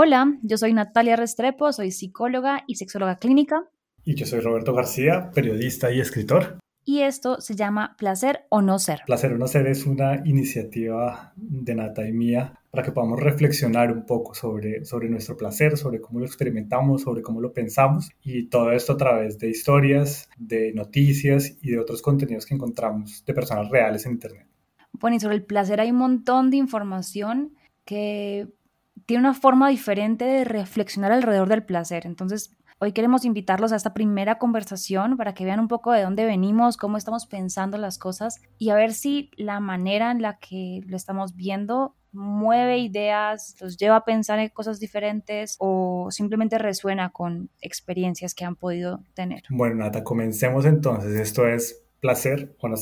Hola, yo soy Natalia Restrepo, soy psicóloga y sexóloga clínica. Y yo soy Roberto García, periodista y escritor. Y esto se llama Placer o No Ser. Placer o No Ser es una iniciativa de Nata y mía para que podamos reflexionar un poco sobre, sobre nuestro placer, sobre cómo lo experimentamos, sobre cómo lo pensamos y todo esto a través de historias, de noticias y de otros contenidos que encontramos de personas reales en Internet. Bueno, y sobre el placer hay un montón de información que tiene una forma diferente de reflexionar alrededor del placer. Entonces, hoy queremos invitarlos a esta primera conversación para que vean un poco de dónde venimos, cómo estamos pensando las cosas y a ver si la manera en la que lo estamos viendo mueve ideas, los lleva a pensar en cosas diferentes o simplemente resuena con experiencias que han podido tener. Bueno, Nata, comencemos entonces. Esto es placer o no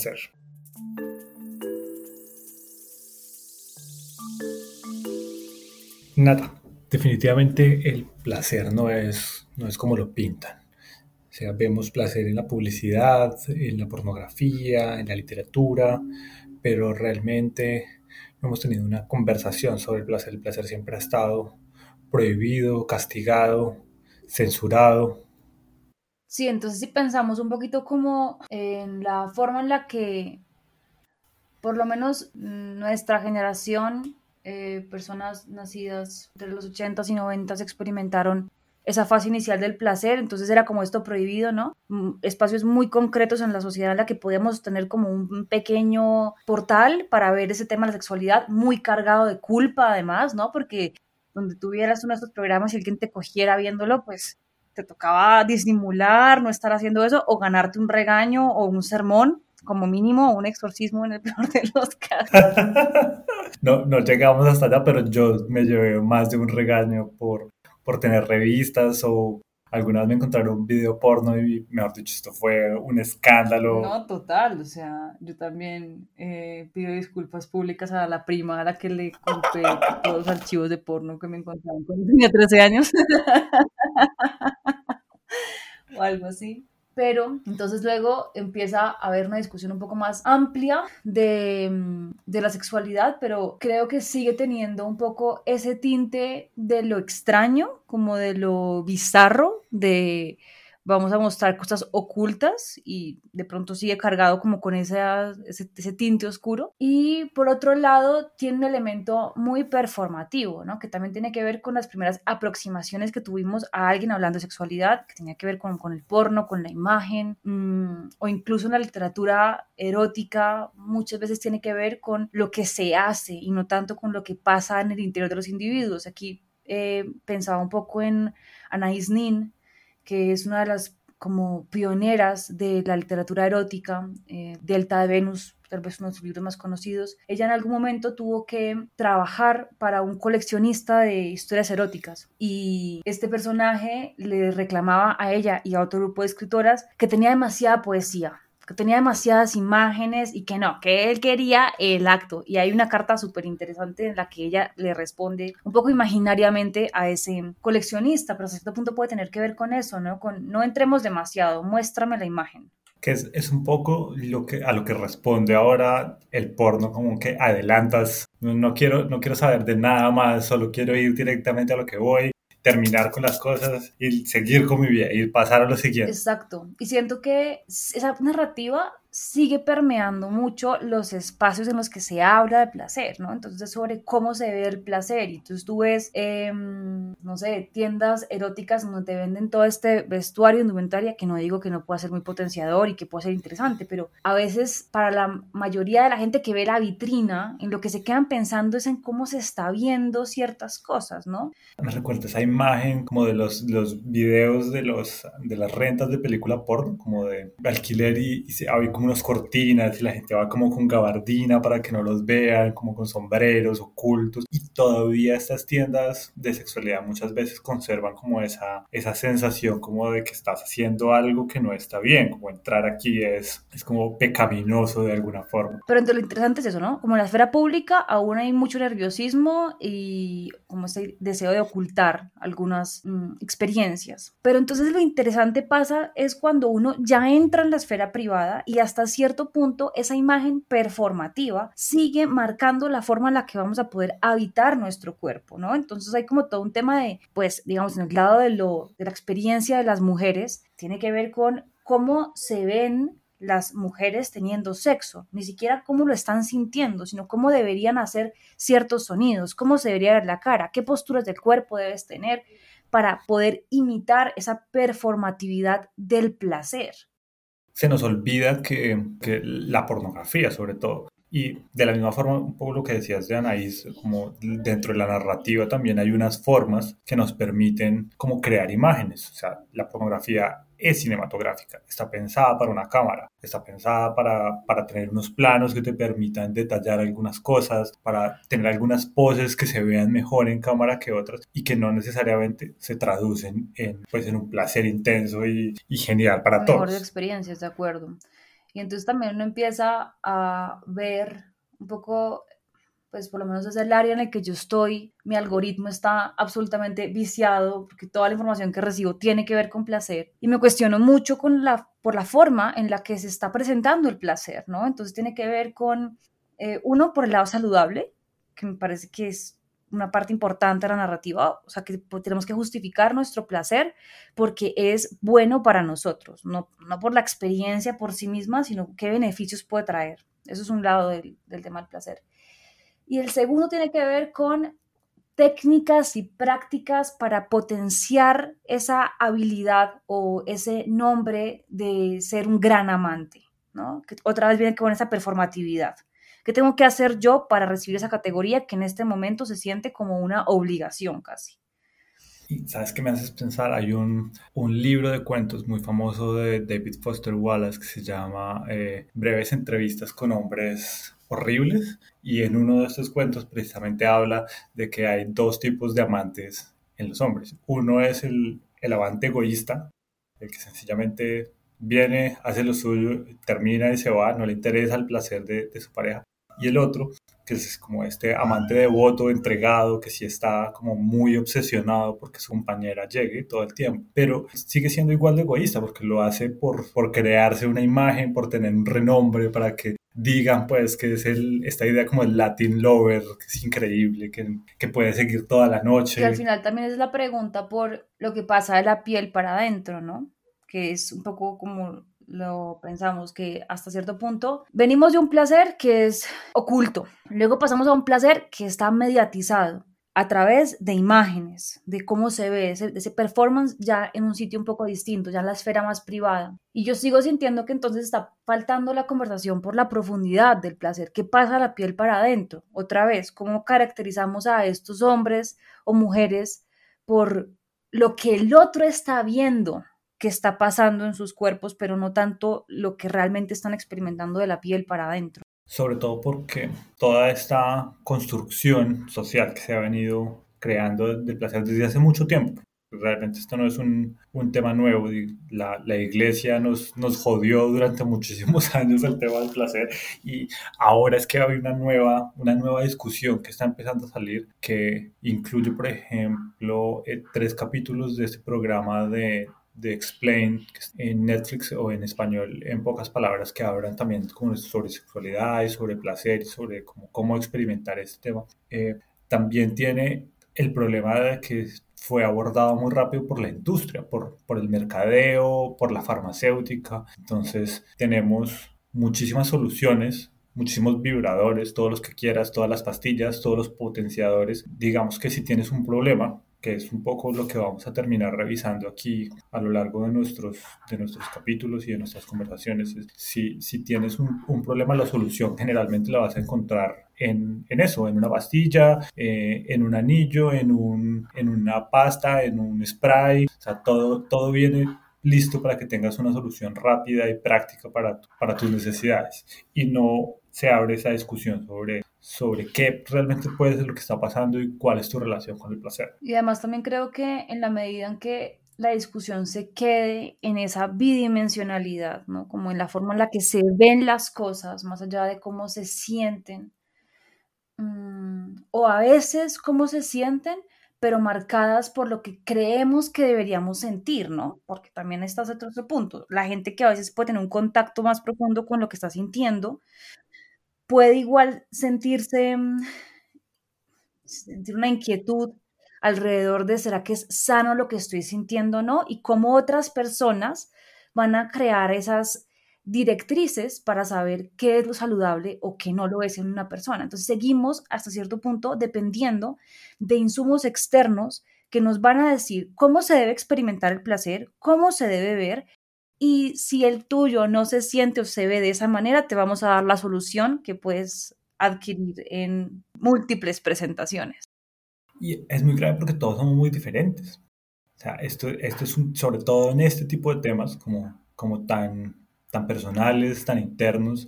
Nada, definitivamente el placer no es, no es como lo pintan. O sea, vemos placer en la publicidad, en la pornografía, en la literatura, pero realmente no hemos tenido una conversación sobre el placer. El placer siempre ha estado prohibido, castigado, censurado. Sí, entonces si pensamos un poquito como en la forma en la que por lo menos nuestra generación eh, personas nacidas entre los 80s y 90s experimentaron esa fase inicial del placer, entonces era como esto prohibido, ¿no? Mm, espacios muy concretos en la sociedad en la que podíamos tener como un pequeño portal para ver ese tema de la sexualidad, muy cargado de culpa además, ¿no? Porque donde tuvieras uno de estos programas y alguien te cogiera viéndolo, pues te tocaba disimular, no estar haciendo eso, o ganarte un regaño o un sermón, como mínimo un exorcismo en el peor de los casos. no, no llegamos hasta allá, pero yo me llevé más de un regaño por, por tener revistas o alguna vez me encontraron un video porno y, mejor dicho, esto fue un escándalo. No, total, o sea, yo también eh, pido disculpas públicas a la prima a la que le conté todos los archivos de porno que me encontraron cuando tenía 13 años. o algo así pero entonces luego empieza a haber una discusión un poco más amplia de, mm, de, la sexualidad, pero creo que sigue teniendo un poco ese tinte de lo extraño, como de lo bizarro, de vamos a mostrar cosas ocultas y de pronto sigue cargado como con ese, ese, tinte oscuro. Y por otro lado, tiene un elemento muy performativo, ¿no? Que también tiene que ver con las primeras aproximaciones que tuvimos a alguien hablando de sexualidad, que tenía que ver con, con el porno, con la imagen, mm, o incluso en la literatura erótica, muchas veces tiene que ver con lo que se hace y no tanto con lo que pasa en el interior de los individuos. Aquí eh, pensaba un poco en Anaïs Nin, que es una de las como pioneras de la literatura erótica, eh, Delta de Venus, tal vez uno de sus libros más conocidos, ella en algún momento tuvo que trabajar para un coleccionista de historias eróticas y este personaje le reclamaba a ella y a otro grupo de escritoras que tenía demasiada poesía, que tenía demasiadas imágenes y que no, que él quería el acto. Y hay una carta súper interesante en la que ella le responde un poco imaginariamente a ese coleccionista, pero a cierto punto puede tener que ver con eso, ¿no? Con no entremos demasiado, muéstrame la imagen. Que es, es un poco lo que, a lo que responde ahora el porno, como que adelantas, quiero, no quiero saber de nada más, solo quiero ir directamente a lo que voy terminar con las cosas y seguir con mi vida y pasar a lo siguiente. Exacto. Y siento que esa narrativa sigue permeando mucho los espacios en los que se habla de placer, ¿no? Entonces, sobre cómo se ve el placer. Y entonces tú ves, em, no sé, tiendas eróticas donde te venden todo este vestuario, indumentaria, que no digo que no pueda ser muy potenciador y que pueda ser interesante, pero a veces para la mayoría de la gente que ve la vitrina, en lo que se quedan pensando es en cómo se está viendo ciertas cosas, ¿no? Me recuerda esa imagen como de los, los videos de, los, de las rentas de película porno, como de alquiler y, y se, como unas cortinas y la gente va como con gabardina para que no los vean, como con sombreros ocultos. Y todavía estas tiendas de sexualidad muchas veces conservan como esa, esa sensación como de que estás haciendo algo que no está bien, como entrar aquí es, es como pecaminoso de alguna forma. Pero entonces lo interesante es eso, ¿no? Como en la esfera pública aún hay mucho nerviosismo y como ese deseo de ocultar algunas mm, experiencias. Pero entonces lo interesante pasa es cuando uno ya entra en la esfera privada y hasta cierto punto esa imagen performativa sigue marcando la forma en la que vamos a poder habitar nuestro cuerpo, ¿no? Entonces hay como todo un tema de, pues, digamos, en el lado de, lo, de la experiencia de las mujeres, tiene que ver con cómo se ven las mujeres teniendo sexo, ni siquiera cómo lo están sintiendo, sino cómo deberían hacer ciertos sonidos, cómo se debería ver la cara, qué posturas del cuerpo debes tener para poder imitar esa performatividad del placer. Se nos olvida que, que la pornografía, sobre todo, y de la misma forma, un poco lo que decías de Anaís, como dentro de la narrativa también hay unas formas que nos permiten como crear imágenes. O sea, la pornografía es cinematográfica, está pensada para una cámara, está pensada para, para tener unos planos que te permitan detallar algunas cosas, para tener algunas poses que se vean mejor en cámara que otras y que no necesariamente se traducen en, pues, en un placer intenso y, y genial para todos. Mejor de experiencias, de acuerdo. Y entonces también uno empieza a ver un poco pues por lo menos es el área en el que yo estoy, mi algoritmo está absolutamente viciado porque toda la información que recibo tiene que ver con placer y me cuestiono mucho con la, por la forma en la que se está presentando el placer, ¿no? Entonces tiene que ver con, eh, uno, por el lado saludable, que me parece que es una parte importante de la narrativa, o sea, que tenemos que justificar nuestro placer porque es bueno para nosotros, no, no por la experiencia por sí misma, sino qué beneficios puede traer. Eso es un lado del, del tema del placer. Y el segundo tiene que ver con técnicas y prácticas para potenciar esa habilidad o ese nombre de ser un gran amante, ¿no? Que otra vez viene con esa performatividad. ¿Qué tengo que hacer yo para recibir esa categoría que en este momento se siente como una obligación casi? Sabes qué me haces pensar, hay un, un, libro de cuentos muy famoso de David Foster Wallace que se llama eh, Breves entrevistas con hombres horribles y en uno de estos cuentos precisamente habla de que hay dos tipos de amantes en los hombres. Uno es el, el amante egoísta, el que sencillamente viene, hace lo suyo, termina y se va, no le interesa el placer de, de su pareja. Y el otro, que es como este amante devoto, entregado, que sí está como muy obsesionado porque su compañera llegue todo el tiempo, pero sigue siendo igual de egoísta porque lo hace por, por crearse una imagen, por tener un renombre, para que digan pues que es el, esta idea como el Latin lover, que es increíble, que, que puede seguir toda la noche. Y al final también es la pregunta por lo que pasa de la piel para adentro, ¿no? Que es un poco como lo pensamos, que hasta cierto punto venimos de un placer que es oculto, luego pasamos a un placer que está mediatizado a través de imágenes, de cómo se ve, ese, ese, performance ya en un sitio un poco distinto, ya en la esfera más privada. Y yo sigo sintiendo que entonces está faltando la conversación por la profundidad del placer. ¿Qué pasa a la piel para adentro? Otra vez, ¿cómo caracterizamos a estos hombres o mujeres por lo que el otro está viendo que está pasando en sus cuerpos, pero no tanto lo que realmente están experimentando de la piel para adentro? sobre todo porque toda esta construcción social que se ha venido creando del placer desde hace mucho tiempo. Realmente esto no es un, un tema nuevo. La, la, iglesia nos, nos jodió durante muchísimos años el tema del placer y ahora es que hay una nueva, una nueva discusión que está empezando a salir que incluye, por ejemplo, eh, tres capítulos de este programa de de Explain en Netflix o en español en pocas palabras que hablan también como sobre sexualidad y sobre placer y sobre cómo, cómo experimentar este tema. Eh, también tiene el problema de que fue abordado muy rápido por la industria, por, por el mercadeo, por la farmacéutica. Entonces tenemos muchísimas soluciones muchísimos vibradores, todos los que quieras, todas las pastillas, todos los potenciadores. Digamos que si tienes un problema, es un poco lo que vamos a terminar revisando aquí a lo largo de nuestros, de nuestros capítulos y de nuestras conversaciones. Si, si tienes un, un problema, la solución generalmente la vas a encontrar en, en eso, en una pastilla, eh, en un anillo, en, un, en una pasta, en un spray. O sea, todo, todo viene listo para que tengas una solución rápida y práctica para, para tus necesidades. Y no se abre esa discusión sobre, sobre qué realmente puede ser lo que está pasando y cuál es tu relación con el placer. Y además también creo que en la medida en que la discusión se quede en esa bidimensionalidad, ¿no? Como en la forma en la que se ven las cosas, más allá de cómo se sienten, mm, o a veces cómo se sienten, pero marcadas por lo que creemos que deberíamos sentir, ¿no? Porque también está otro, otro punto. La gente que a veces puede tener un contacto más profundo con lo que está sintiendo, puede igual sentirse, mm, sentir una inquietud alrededor de será que es sano lo que estoy sintiendo o no y cómo otras personas van a crear esas directrices para saber qué es lo saludable o qué no lo es en una persona. Entonces seguimos hasta cierto punto dependiendo de insumos externos que nos van a decir cómo se debe experimentar el placer, cómo se debe ver y si el tuyo no se siente o se ve de esa manera, te vamos a dar la solución que puedes adquirir en múltiples presentaciones. Y es muy grave porque todos somos muy diferentes. O sea, esto, esto es un, sobre todo en este tipo de temas como, como tan, tan personales, tan internos,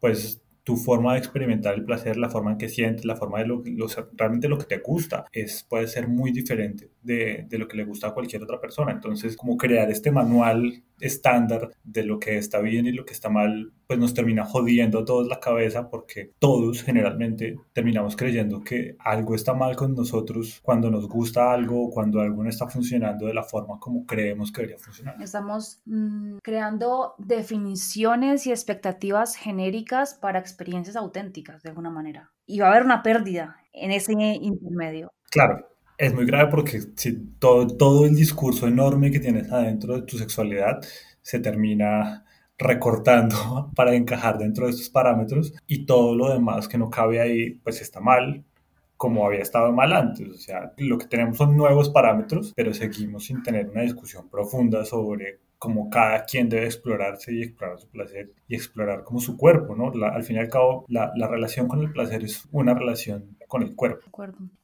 pues tu forma de experimentar el placer, la forma en que sientes, la forma de lo, lo realmente lo que te gusta, es, puede ser muy diferente de, de, lo que le gusta a cualquier otra persona. Entonces, como crear este manual estándar de lo que está bien y lo que está mal, pues nos termina jodiendo a todos la cabeza porque todos generalmente terminamos creyendo que algo está mal con nosotros cuando nos gusta algo o cuando algo no está funcionando de la forma como creemos que debería funcionar. Estamos mmm, creando definiciones y expectativas genéricas para experiencias auténticas de alguna manera. Y va a haber una pérdida en ese intermedio. Claro, es muy grave porque si todo, todo el discurso enorme que tienes adentro de tu sexualidad se termina recortando para encajar dentro de estos parámetros y todo lo demás que no cabe ahí pues está mal como había estado mal antes. O sea, lo que tenemos son nuevos parámetros, pero seguimos sin tener una discusión profunda sobre cómo cada quien debe explorarse y explorar su placer y explorar como su cuerpo, ¿no? al fin y al cabo, la, la relación con el placer es una relación con el cuerpo.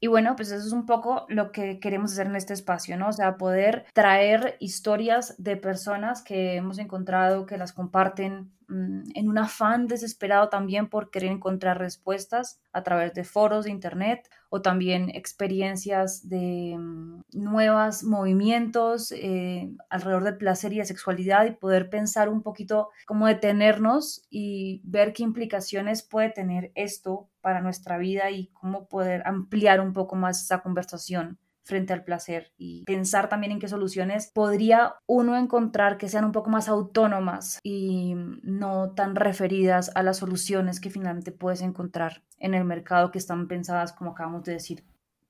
Y bueno, pues eso es un poco lo que queremos hacer en este espacio, ¿no? O sea, poder traer historias de personas que hemos encontrado, que las comparten mm, en un afán desesperado también por querer encontrar respuestas a través de foros de internet o también experiencias de mm, nuevos movimientos eh, alrededor del placer y la sexualidad y poder pensar un poquito cómo detenernos y ver qué implicaciones puede tener esto para nuestra vida y cómo poder ampliar un poco más esa conversación frente al placer y pensar también en qué soluciones podría uno encontrar que sean un poco más autónomas y no tan referidas a las soluciones que finalmente puedes encontrar en el mercado que están pensadas, como acabamos de decir,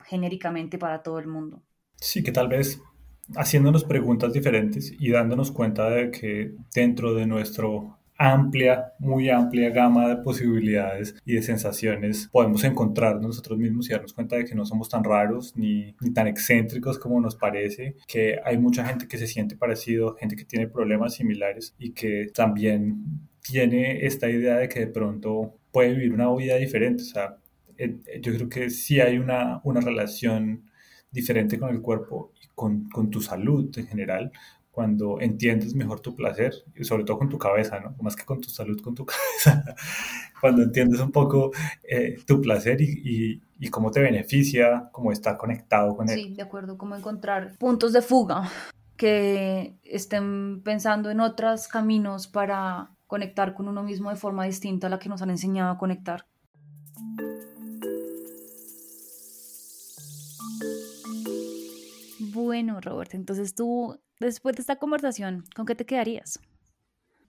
genéricamente para todo el mundo. Sí, que tal vez haciéndonos preguntas diferentes y dándonos cuenta de que dentro de nuestro amplia, muy amplia gama de posibilidades y de sensaciones podemos encontrar nosotros mismos y darnos cuenta de que no somos tan raros ni, ni, tan excéntricos como nos parece, que hay mucha gente que se siente parecido, gente que tiene problemas similares y que también tiene esta idea de que de pronto puede vivir una vida diferente. O sea, yo creo que sí hay una, una relación diferente con el cuerpo y con, con tu salud en general, cuando entiendes mejor tu placer, y sobre todo con tu cabeza, ¿no? Más que con tu salud, con tu cabeza. cuando entiendes un poco eh, tu placer y, y, y, cómo te beneficia, cómo estar conectado con él. Sí, de acuerdo, cómo encontrar puntos de fuga que estén pensando en otros caminos para conectar con uno mismo de forma distinta a la que nos han enseñado a conectar. Bueno, Robert, entonces tú Después de esta conversación, ¿con qué te quedarías?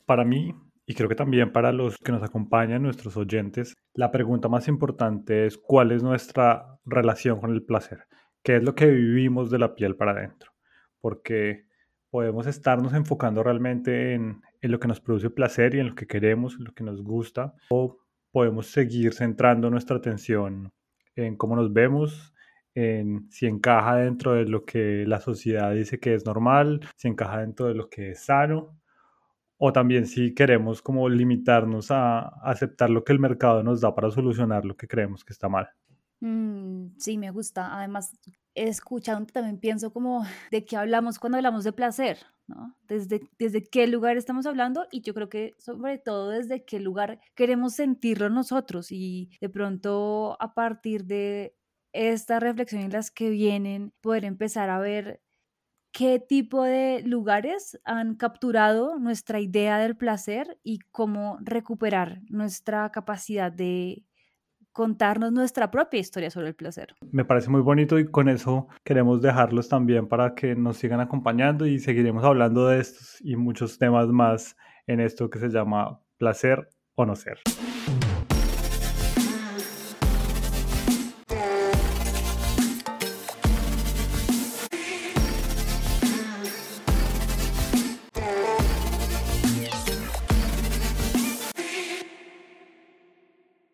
Para mí, y creo que también para los que nos acompañan, nuestros oyentes, la pregunta más importante es cuál es nuestra relación con el placer, qué es lo que vivimos de la piel para adentro, porque podemos estarnos enfocando realmente en, lo que nos produce placer y en lo que queremos, en lo que nos gusta, o podemos seguir centrando nuestra atención en cómo nos vemos, en si encaja dentro de lo que la sociedad dice que es normal, si encaja dentro de lo que es sano, o también si queremos como limitarnos a aceptar lo que el mercado nos da para solucionar lo que creemos que está mal. Mm, sí, me gusta. Además, escuchando también pienso como de qué hablamos cuando hablamos de placer, ¿no? Desde, desde qué lugar estamos hablando y yo creo que sobre todo desde qué lugar queremos sentirlo nosotros y de pronto a partir de esta reflexión y las que vienen, poder empezar a ver qué tipo de lugares han capturado nuestra idea del placer y cómo recuperar nuestra capacidad de contarnos nuestra propia historia sobre el placer. Me parece muy bonito y con eso queremos dejarlos también para que nos sigan acompañando y seguiremos hablando de estos y muchos temas más en esto que se llama placer o no ser.